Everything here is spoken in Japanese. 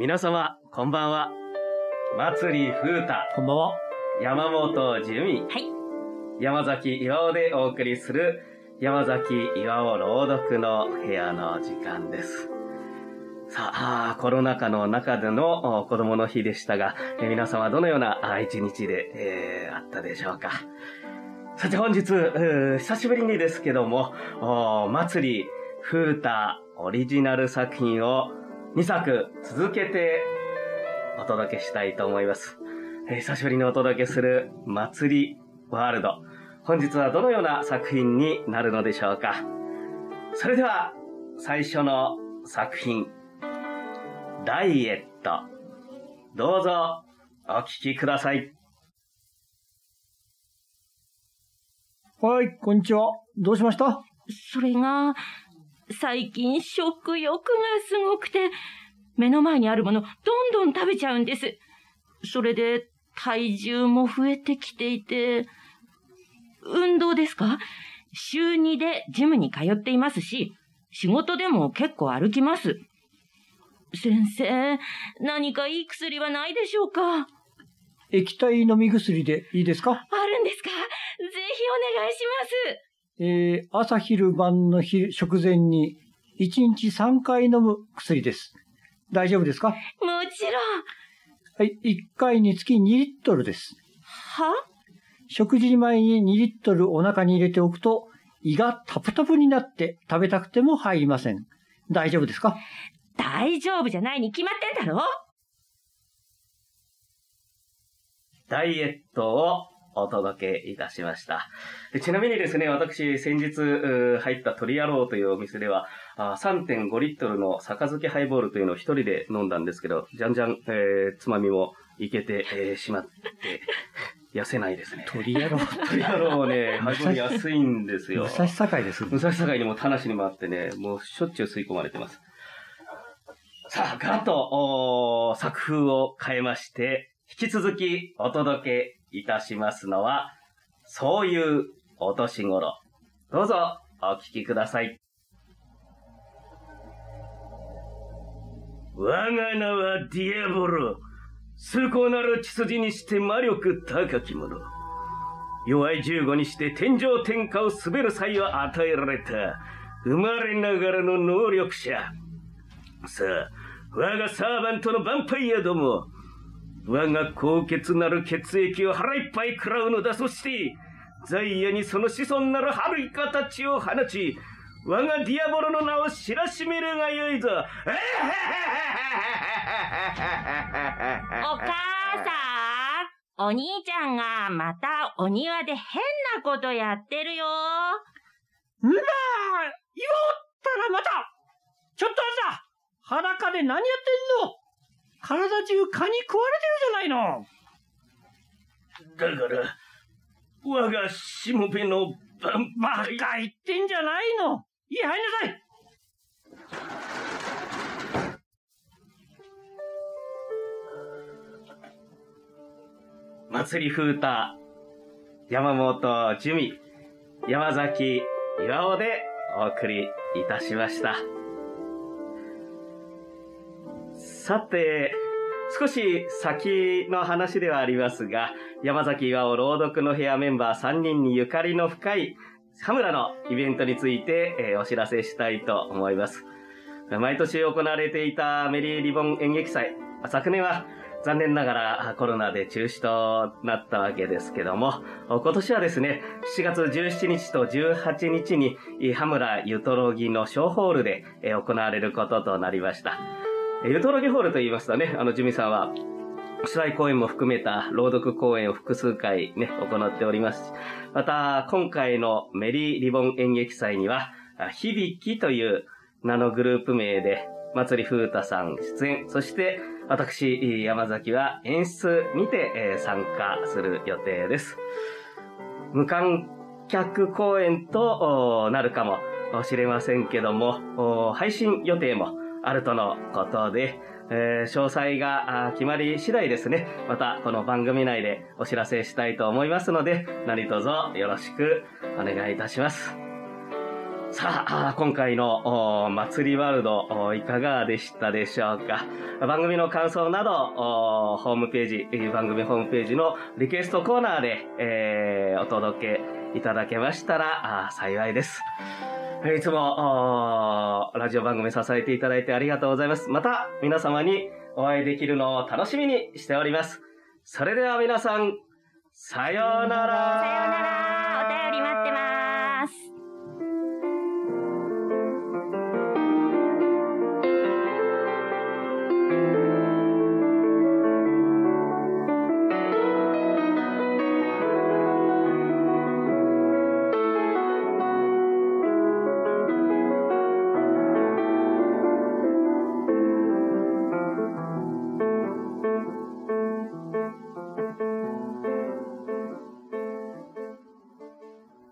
皆様、こんばんは。祭り風太、こんばんは。山本樹美、はい。山崎岩尾でお送りする、山崎岩尾朗読の部屋の時間です。さあ、コロナ禍の中でのお子供の日でしたが、えー皆様どのような一日で、えーあったでしょうか。さて本日、久しぶりにですけども、おー祭り風太オリジナル作品を2作続けてお届けしたいと思います。えー久しぶりにお届けする祭りワールド。本日はどのような作品になるのでしょうか。それでは、最初の作品、ダイエット。どうぞ、お聞きください。はい、こんにちは。どうしました？それが、最近食欲がすごくて、目の前にあるもの、どんどん食べちゃうんです。それで、体重も増えてきていて、運動ですか？週2でジムに通っていますし、仕事でも結構歩きます。先生、何かいい薬はないでしょうか？液体飲み薬でいいですか？あるんですか？ぜひお願いします。えー、朝昼晩の日食前に1日3回飲む薬です。大丈夫ですか？もちろん。はい、1回につき2リットルです。は？食事前に2リットルお腹に入れておくと胃がタプタプになって食べたくても入りません。大丈夫ですか？大丈夫じゃないに決まってんだろダイエットをお届けいたしました。でちなみにですね、私、先日入った鳥野郎というお店では、あー3.5リットルの杯ハイボールというのを一人で飲んだんですけど、じゃんじゃん、えーつまみもいけて、えーしまって、痩せないですね。鳥野郎。鳥野郎ね、ハイボール安いんですよ。武蔵境です。武蔵境にも田無にもあってね、もうしょっちゅう吸い込まれてます。さあ、ガラッと、作風を変えまして、引き続きお届けいたしますのは、そういうお年頃。どうぞ、お聞きください。我が名はディアボロ。崇高なる血筋にして魔力高き者。弱い15にして天上天下を滑る際を与えられた、生まれながらの能力者。さあ、我がサーバントのヴァンパイアども、我が高潔なる血液を腹いっぱい食らうのだ。そして、ザイヤにその子孫なる春イカたちを放ち、我がディアボロの名を知らしめるがよいぞ。お母さんお兄ちゃんがまたお庭で変なことやってるよ。んだー言おったらまたちょっとあんた裸で何やってんの？体中蚊に食われてるじゃないの。だから、我がしもべのヴァンバパイカ言ってんじゃないの。家入んなさい。祭り風太、山本樹美、山崎岩尾でお送りいたしました。さて、少し先の話ではありますが、山崎岩尾朗読の部屋メンバー3人にゆかりの深い羽村のイベントについて、えーお知らせしたいと思います。毎年行われていたメリーリボン演劇祭。昨年は残念ながらコロナで中止となったわけですけども、今年はですね、7月17日と18日に、羽村ゆとろぎの小ホールで行われることとなりました。えーゆとろぎホールと言いますとね、あの、ジミさんは、主題公演も含めた朗読公演を複数回ね、行っております。また、今回のメリーリボン演劇祭には、あ響きという名のグループ名で、祭り風太さん出演、そして、私、山崎は演出にて、え参加する予定です。無観客公演となるかもしれませんけども、配信予定もあるとのことで、えー詳細が決まり次第ですね、またこの番組内でお知らせしたいと思いますので、何卒よろしくお願いいたします。さあ、今回の祭りワールドいかがでしたでしょうか番組の感想など、ホームページ、番組ホームページのリクエストコーナーで、えー、お届けいただけましたら幸いです。いつも、ラジオ番組支えていただいてありがとうございます。また、皆様にお会いできるのを楽しみにしております。それでは皆さん、さようなら。さようなら。お便り待ってます